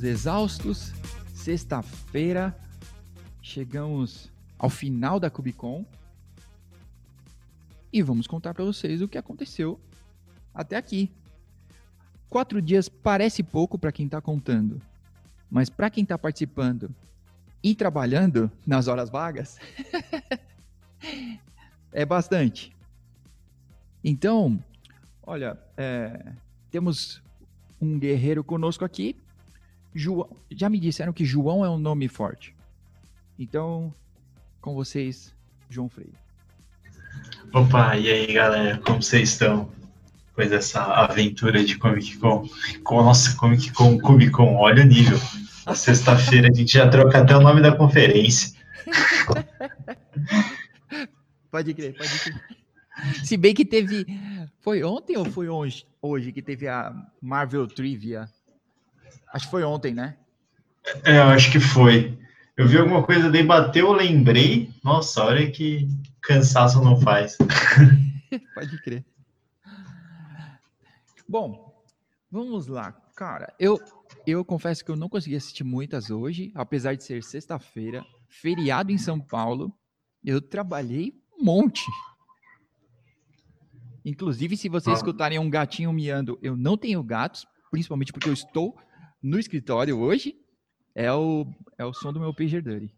Estamos exaustos, sexta-feira, chegamos ao final da Cubicon e vamos contar para vocês o que aconteceu até aqui. Quatro dias parece pouco para quem está contando, mas para quem está participando e trabalhando nas horas vagas, é bastante. Então, olha, é, temos um guerreiro conosco aqui. João, já me disseram que João é um nome forte. Então, com vocês, João Freire. Opa, e aí galera, como vocês estão? Pois essa aventura de Comic Con. Nossa, Comic Con, Comic Con, olha o nível. Na sexta-feira a gente já troca até o nome da conferência. pode crer, pode crer. Se bem que teve. Foi ontem ou foi hoje, hoje que teve a Marvel Trivia? Acho que foi ontem, né? É, eu acho que foi. Eu vi alguma coisa, daí bateu, eu lembrei. Nossa, olha que cansaço não faz. Pode crer. Bom, vamos lá. Cara, eu, eu confesso que eu não consegui assistir muitas hoje, apesar de ser sexta-feira, feriado em São Paulo. Eu trabalhei um monte. Inclusive, se vocês ah. escutarem um gatinho miando, eu não tenho gatos, principalmente porque eu estou no escritório hoje. É o, é o som do meu pager dirty.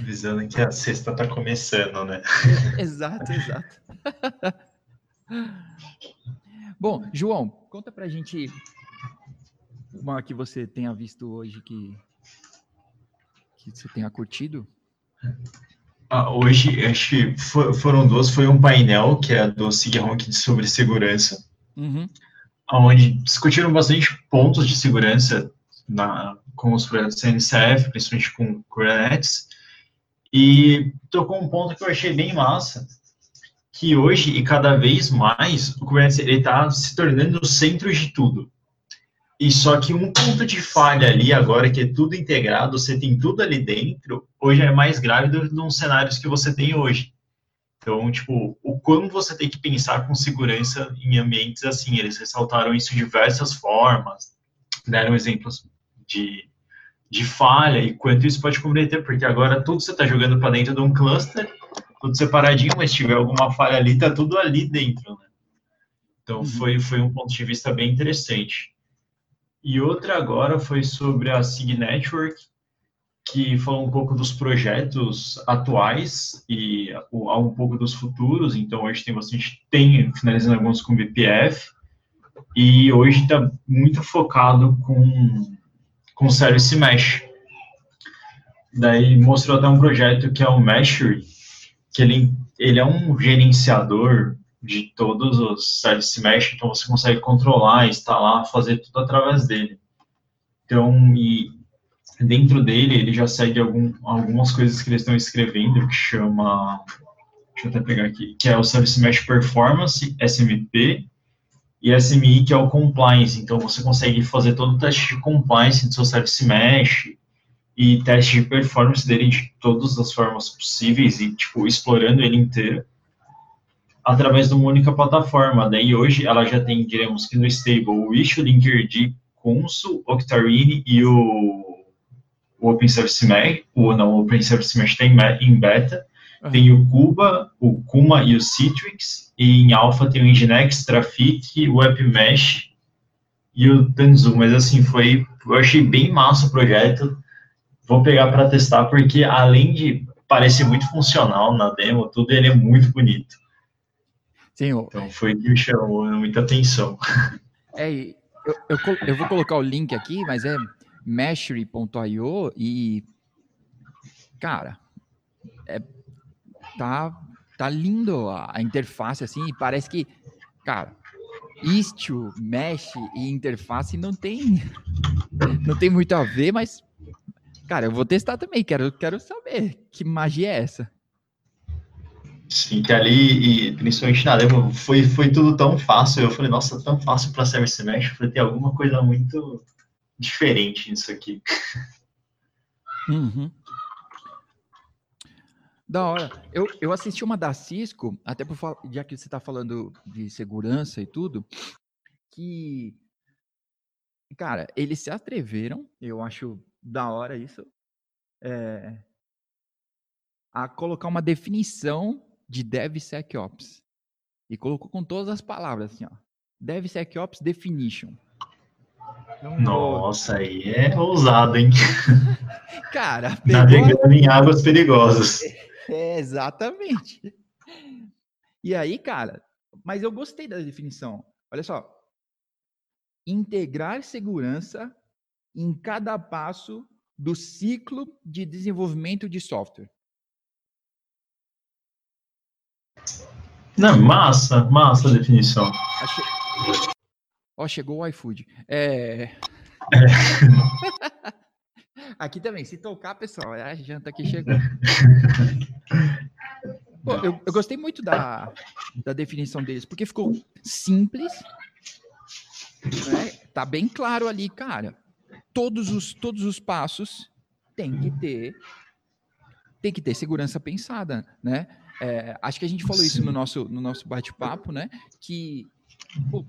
Visando que a sexta tá começando, né? exato, exato. Bom, João, conta pra gente uma que você tenha visto hoje que, que você tenha curtido. Ah, hoje, acho que foram duas. Foi um painel, que é do Sig Honk sobre segurança, uhum. Onde discutiram bastante pontos de segurança na, com os projetos CNCF, principalmente com Kubernetes, e tocou um ponto que eu achei bem massa, que hoje e cada vez mais o Kubernetes está se tornando o centro de tudo. E só que um ponto de falha ali agora, que é tudo integrado, você tem tudo ali dentro, hoje é mais grave do que nos cenários que você tem hoje. Então, tipo, o como você tem que pensar com segurança em ambientes assim, eles ressaltaram isso de diversas formas, deram exemplos de de falha e quanto isso pode comprometer, porque agora tudo você está jogando para dentro de um cluster, tudo separadinho, mas se tiver alguma falha ali, está tudo ali dentro, né? Então, uhum. foi, foi um ponto de vista bem interessante. E outra agora foi sobre a SIG Network, que falou um pouco dos projetos atuais e um pouco dos futuros. Então, hoje tem bastante, tem, finalizando alguns com BPF, e hoje está muito focado com com Service Mesh. Daí mostrou até um projeto que é o Meshery, que ele, ele é um gerenciador de todos os Service Mesh, então você consegue controlar, instalar, fazer tudo através dele. Então, e dentro dele, ele já segue algum, algumas coisas que eles estão escrevendo, que chama, deixa eu até pegar aqui, que é o Service Mesh Performance, SMP, e SMI, que é o compliance. Então, você consegue fazer todo o teste de compliance do seu service mesh e teste de performance dele de todas as formas possíveis e, tipo, explorando ele inteiro através de uma única plataforma. Daí, hoje, ela já tem, diremos que no stable, o Issue, Linkerd, Consul, Octarine e o, o Open Service Mesh, o, não, o Open Service Mesh tem em beta, Uhum. Tem o Cuba, o Kuma e o Citrix. E em Alpha tem o Nginx, Traffic, o WebMesh e o Tanzu. Mas assim, foi. Eu achei bem massa o projeto. Vou pegar para testar, porque além de parecer muito funcional na demo, tudo ele é muito bonito. Sim, eu... Então foi que me chamou muita atenção. É, eu, eu, eu vou colocar o link aqui, mas é meshery.io e. Cara, é tá, tá lindo a, a interface, assim, parece que, cara, Istio, Mesh e interface não tem, não tem muito a ver, mas, cara, eu vou testar também, quero, quero saber que magia é essa. Sim, que ali, e principalmente na demo, foi, foi tudo tão fácil. Eu falei, nossa, tão fácil para Service Mesh. Eu falei, tem alguma coisa muito diferente nisso aqui. Uhum. Da hora. Eu, eu assisti uma da Cisco, até por já que você está falando de segurança e tudo, que cara, eles se atreveram, eu acho da hora isso, é, a colocar uma definição de DevSecOps. E colocou com todas as palavras assim, ó. DevSecOps definition. Então, Nossa, aí é ousado, hein? Cara, navegando em águas perigosas. É, exatamente. E aí, cara, mas eu gostei da definição. Olha só. Integrar segurança em cada passo do ciclo de desenvolvimento de software. Não, massa, massa a definição. Achei... Ó, chegou o iFood. É... é. Aqui também, se tocar, pessoal, a janta que chegou. Pô, eu, eu, gostei muito da, da definição deles, porque ficou simples, né? tá bem claro ali, cara. Todos os, todos os passos tem que ter tem que ter segurança pensada, né? É, acho que a gente falou Sim. isso no nosso, no nosso bate-papo, né? Que pô,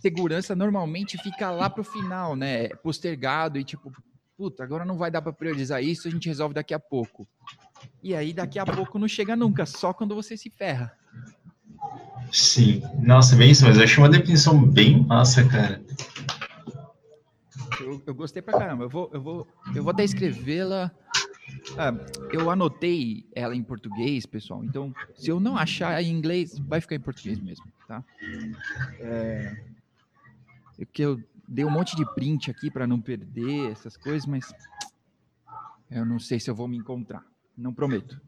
segurança normalmente fica lá pro final, né? Postergado e tipo, puta, agora não vai dar para priorizar isso, a gente resolve daqui a pouco. E aí daqui a pouco não chega nunca, só quando você se ferra. Sim, nossa, bem isso, mas eu achei uma definição bem massa, cara. Eu, eu gostei pra caramba. Eu vou, eu vou, eu vou até escrevê-la. Ah, eu anotei ela em português, pessoal. Então, se eu não achar em inglês, vai ficar em português mesmo, tá? É, é que eu dei um monte de print aqui para não perder essas coisas, mas eu não sei se eu vou me encontrar. Não prometo.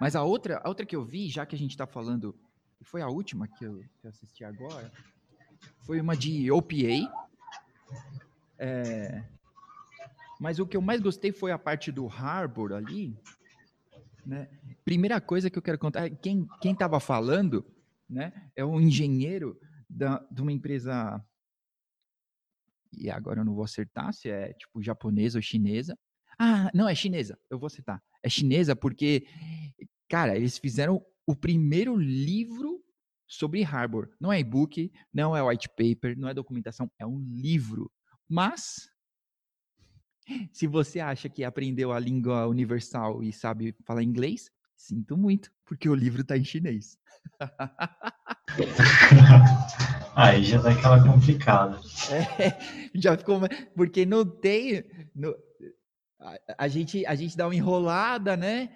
Mas a outra, a outra que eu vi, já que a gente está falando, foi a última que eu, que eu, assisti agora, foi uma de OPA. É, mas o que eu mais gostei foi a parte do Harbor ali. Né? Primeira coisa que eu quero contar, quem quem estava falando, né, é um engenheiro da, de uma empresa e agora eu não vou acertar se é tipo japonesa ou chinesa. Ah, não, é chinesa, eu vou acertar. É chinesa porque, cara, eles fizeram o primeiro livro sobre Harbor. Não é e-book, não é white paper, não é documentação, é um livro. Mas, se você acha que aprendeu a língua universal e sabe falar inglês, sinto muito, porque o livro está em chinês. Aí já dá aquela complicada. É, já ficou. Porque não tem. No, a, a, gente, a gente dá uma enrolada, né?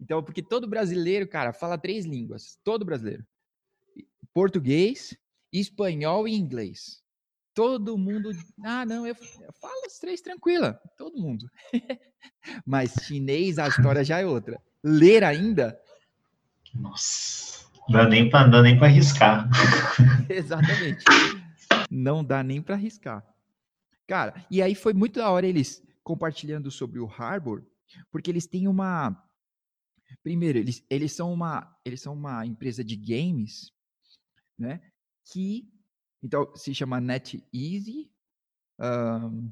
Então, porque todo brasileiro, cara, fala três línguas. Todo brasileiro: português, espanhol e inglês. Todo mundo. Ah, não, eu, eu falo as três tranquila. Todo mundo. Mas chinês, a história já é outra. Ler ainda. Nossa. Não dá nem para dá nem para arriscar. Exatamente. Não dá nem para arriscar. Cara, e aí foi muito da hora eles compartilhando sobre o Harbor, porque eles têm uma Primeiro, eles, eles são uma eles são uma empresa de games, né? Que então se chama NetEasy. Um,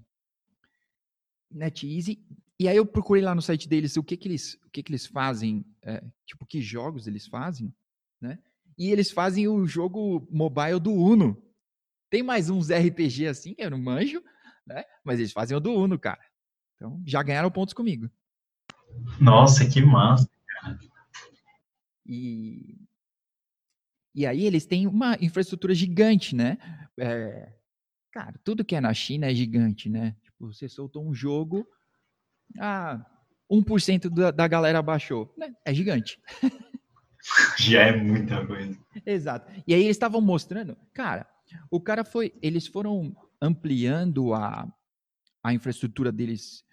NetEasy. E aí eu procurei lá no site deles o que que eles o que que eles fazem, é, tipo que jogos eles fazem né? E eles fazem o jogo mobile do Uno. Tem mais uns RPG assim, que eu não manjo, né? Mas eles fazem o do Uno, cara. Então, já ganharam pontos comigo. Nossa, que massa, cara. E, e aí eles têm uma infraestrutura gigante, né? É, cara, tudo que é na China é gigante, né? Tipo, você soltou um jogo, ah, 1% da, da galera baixou. Né? É gigante. Já é muita coisa. Exato. E aí eles estavam mostrando, cara, o cara foi, eles foram ampliando a, a infraestrutura deles.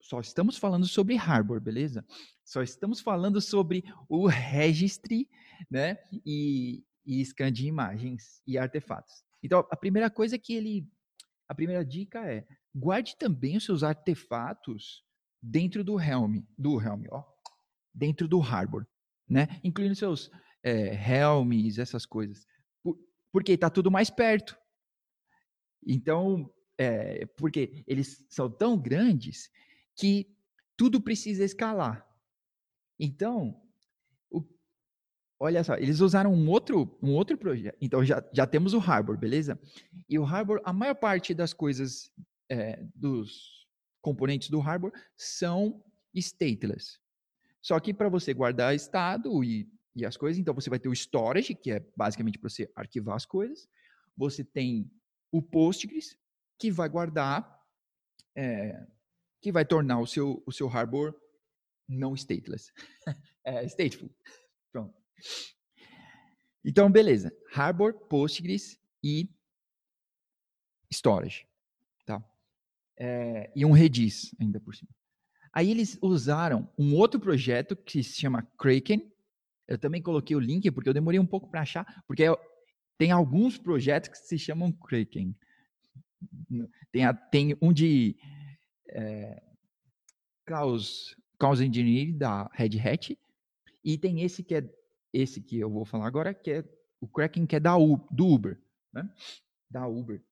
Só estamos falando sobre hardware, beleza? Só estamos falando sobre o registry, né? E, e scan de imagens e artefatos. Então, a primeira coisa que ele, a primeira dica é guarde também os seus artefatos dentro do Helm, do Helm, ó, dentro do hardware né? Incluindo seus é, helms, essas coisas. Por, porque está tudo mais perto. Então, é, porque eles são tão grandes que tudo precisa escalar. Então, o, olha só, eles usaram um outro, um outro projeto. Então, já, já temos o Harbor, beleza? E o Harbor, a maior parte das coisas, é, dos componentes do Harbor são stateless. Só que para você guardar estado e, e as coisas, então você vai ter o storage, que é basicamente para você arquivar as coisas. Você tem o Postgres, que vai guardar, é, que vai tornar o seu, o seu Harbor não stateless. é, stateful. Pronto. Então, beleza. Harbor, Postgres e storage. Tá? É, e um Redis ainda por cima. Aí eles usaram um outro projeto que se chama Kraken. Eu também coloquei o link porque eu demorei um pouco para achar, porque tem alguns projetos que se chamam Kraken. Tem, a, tem um de é, Chaos, Chaos Engineering da Red Hat e tem esse que é esse que eu vou falar agora, que é o Kraken que é da U, do Uber, né? Da Uber,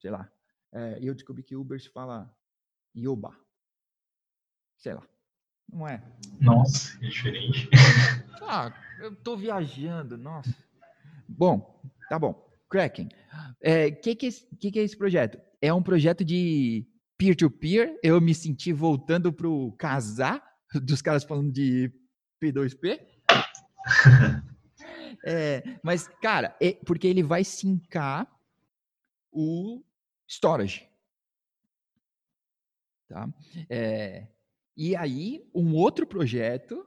sei lá. É, eu descobri que Uber se fala Yoba sei lá. Não é? Nossa, é diferente. Ah, eu tô viajando, nossa. Bom, tá bom. Kraken. O é, que, que, é que, que é esse projeto? É um projeto de peer-to-peer. -peer. Eu me senti voltando pro casar dos caras falando de P2P. é, mas, cara, é porque ele vai sincar o storage. Tá? É, e aí, um outro projeto.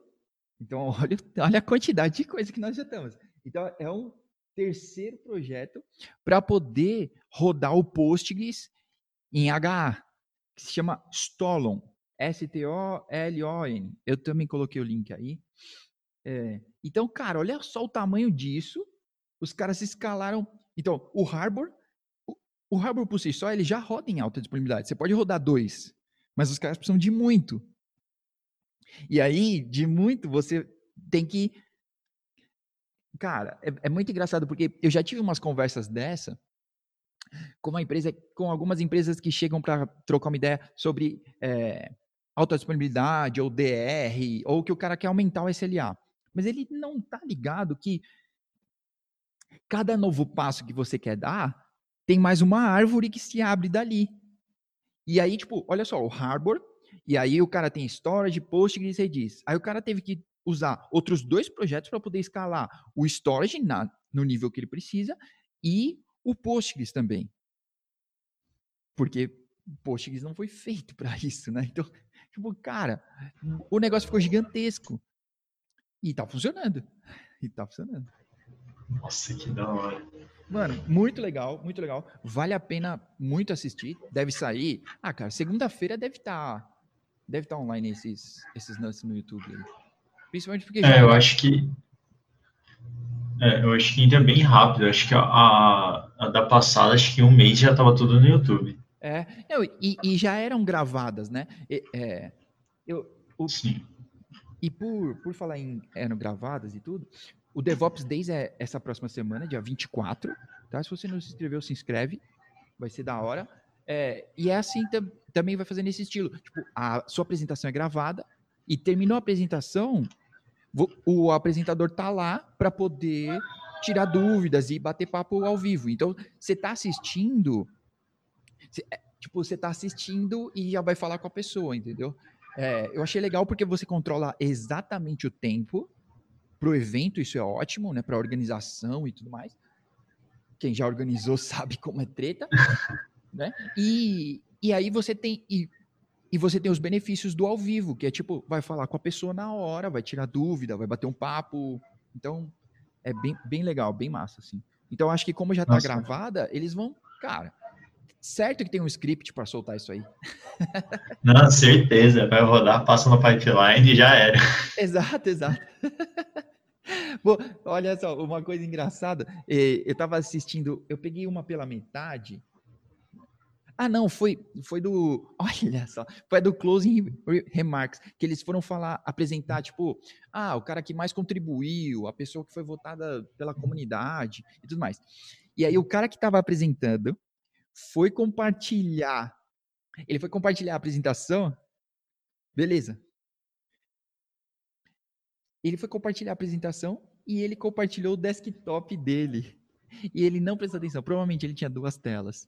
Então, olha, olha a quantidade de coisa que nós já estamos. Então, é um terceiro projeto para poder rodar o Postgres em HA, que se chama Stolon. S-T-O-L-O-N. Eu também coloquei o link aí. É, então, cara, olha só o tamanho disso. Os caras escalaram. Então, o Harbor, o, o Harbor por si só, ele já roda em alta disponibilidade. Você pode rodar dois, mas os caras precisam de muito. E aí, de muito, você tem que. Cara, é, é muito engraçado, porque eu já tive umas conversas dessa com uma empresa, com algumas empresas que chegam para trocar uma ideia sobre é, alta disponibilidade, ou DR, ou que o cara quer aumentar o SLA. Mas ele não tá ligado que cada novo passo que você quer dar tem mais uma árvore que se abre dali. E aí, tipo, olha só, o Harbor e aí o cara tem storage, Postgres Redis. Aí o cara teve que usar outros dois projetos para poder escalar o storage na, no nível que ele precisa e o Postgres também. Porque Postgres não foi feito para isso, né? Então, tipo, cara, o negócio ficou gigantesco. E tá funcionando. E tá funcionando. Nossa, que da hora. Mano, muito legal, muito legal. Vale a pena muito assistir. Deve sair. Ah, cara, segunda-feira deve estar tá Deve estar online esses, esses nuts no YouTube. Principalmente porque. É, eu acho que. É, eu acho que ainda é bem rápido. Eu acho que a, a, a, da passada, acho que um mês já estava tudo no YouTube. É, não, e, e, já eram gravadas, né? E, é, eu, o, Sim. E por, por falar em eram gravadas e tudo, o DevOps Days é essa próxima semana, dia 24. Tá? Se você não se inscreveu, se inscreve. Vai ser da hora. É, e é assim também vai fazer nesse estilo. Tipo, a sua apresentação é gravada e terminou a apresentação, o apresentador tá lá para poder tirar dúvidas e bater papo ao vivo. Então, você tá assistindo, cê, é, tipo, você tá assistindo e já vai falar com a pessoa, entendeu? É, eu achei legal porque você controla exatamente o tempo pro evento, isso é ótimo, né? Para organização e tudo mais. Quem já organizou sabe como é treta, né? E, e aí você tem e, e você tem os benefícios do ao vivo, que é tipo, vai falar com a pessoa na hora, vai tirar dúvida, vai bater um papo. Então, é bem, bem legal, bem massa, assim. Então, acho que como já tá Nossa. gravada, eles vão, cara, certo que tem um script para soltar isso aí. Não, certeza, vai rodar, passa no pipeline e já era. Exato, exato. Bom, olha só, uma coisa engraçada, eh, eu estava assistindo, eu peguei uma pela metade, ah, não, foi, foi do. Olha só, foi do Closing Remarks, que eles foram falar, apresentar, tipo, ah, o cara que mais contribuiu, a pessoa que foi votada pela comunidade e tudo mais. E aí o cara que estava apresentando foi compartilhar. Ele foi compartilhar a apresentação. Beleza. ele foi compartilhar a apresentação e ele compartilhou o desktop dele. E ele não prestou atenção. Provavelmente ele tinha duas telas.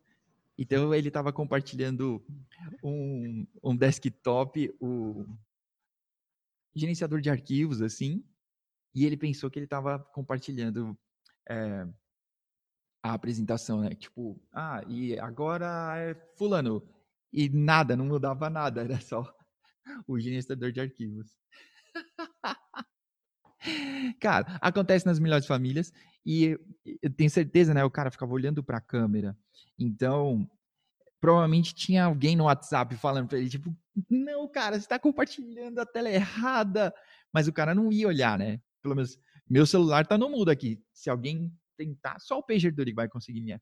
Então ele estava compartilhando um, um desktop, o gerenciador de arquivos, assim, e ele pensou que ele estava compartilhando é, a apresentação, né? Tipo, ah, e agora é fulano. E nada, não mudava nada, era só o gerenciador de arquivos. Cara, acontece nas melhores famílias e eu tenho certeza, né? O cara ficava olhando para a câmera. Então, provavelmente tinha alguém no WhatsApp falando para ele, tipo, não, cara, você está compartilhando a tela errada. Mas o cara não ia olhar, né? Pelo menos meu celular tá no mudo aqui. Se alguém tentar, só o pager dele vai conseguir me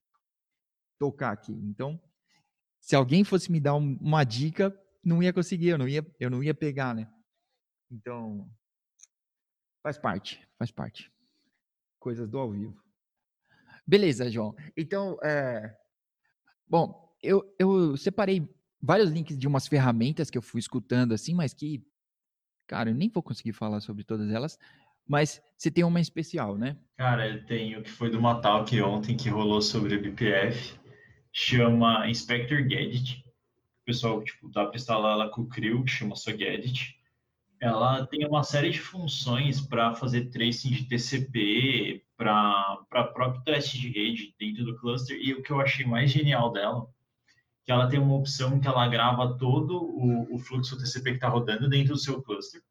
tocar aqui. Então, se alguém fosse me dar um, uma dica, não ia conseguir, eu não ia, eu não ia pegar, né? Então, faz parte, faz parte. Coisas do ao vivo. Beleza, João. Então, é... bom, eu, eu separei vários links de umas ferramentas que eu fui escutando assim, mas que, cara, eu nem vou conseguir falar sobre todas elas. Mas você tem uma especial, né? Cara, eu tenho que foi do Matalk ontem que rolou sobre o BPF. Chama Inspector Gadget. O pessoal, tipo, dá para instalar ela com o CRIO, que chama só Gadget. Ela tem uma série de funções para fazer tracing de TCP, para próprio teste de rede dentro do cluster. E o que eu achei mais genial dela que ela tem uma opção que ela grava todo o, o fluxo TCP que está rodando dentro do seu cluster.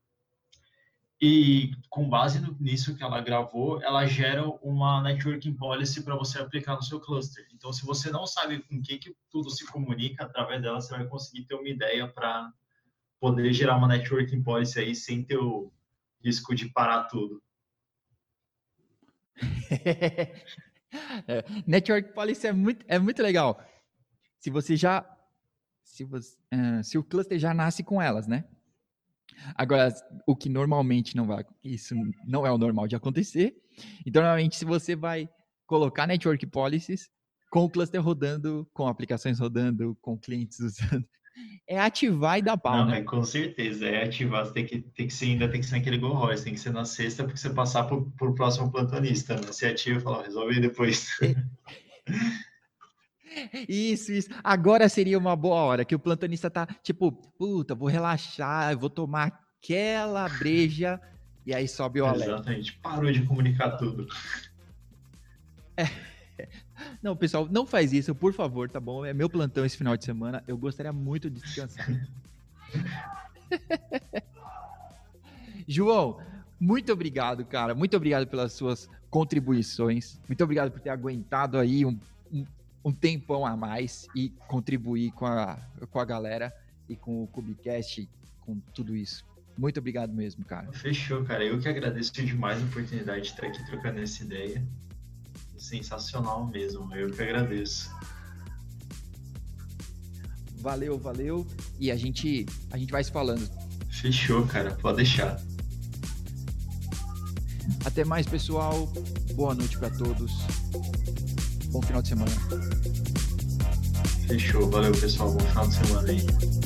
E com base no, nisso que ela gravou, ela gera uma networking policy para você aplicar no seu cluster. Então, se você não sabe com que, que tudo se comunica através dela, você vai conseguir ter uma ideia para poder gerar uma networking policy aí sem ter o risco de parar tudo. é, network policy é muito, é muito legal se você já. Se, você, uh, se o cluster já nasce com elas, né? Agora, o que normalmente não vai. Isso não é o normal de acontecer. Então, normalmente, se você vai colocar network policies com o cluster rodando, com aplicações rodando, com clientes usando. É ativar e dar pau, Não, né? É, com certeza, é ativar. Você tem que, tem que ser, ainda tem que ser naquele Go Royce, tem que ser na sexta, porque você passar por, por próximo plantonista, né? Você ativa e fala, resolve depois. Isso, isso. Agora seria uma boa hora que o plantonista tá tipo, puta, vou relaxar, vou tomar aquela breja e aí sobe o alerta. Exatamente, parou de comunicar tudo. É. Não, pessoal, não faz isso, por favor, tá bom? É meu plantão esse final de semana. Eu gostaria muito de descansar. João, muito obrigado, cara. Muito obrigado pelas suas contribuições. Muito obrigado por ter aguentado aí um, um um tempão a mais e contribuir com a, com a galera e com o Cubicast, com tudo isso. Muito obrigado mesmo, cara. Fechou, cara. Eu que agradeço demais a oportunidade de estar aqui trocando essa ideia. Sensacional mesmo. Eu que agradeço. Valeu, valeu. E a gente, a gente vai se falando. Fechou, cara. Pode deixar. Até mais, pessoal. Boa noite para todos. Bom final de semana. Fechou. Valeu, pessoal. Bom final de semana aí.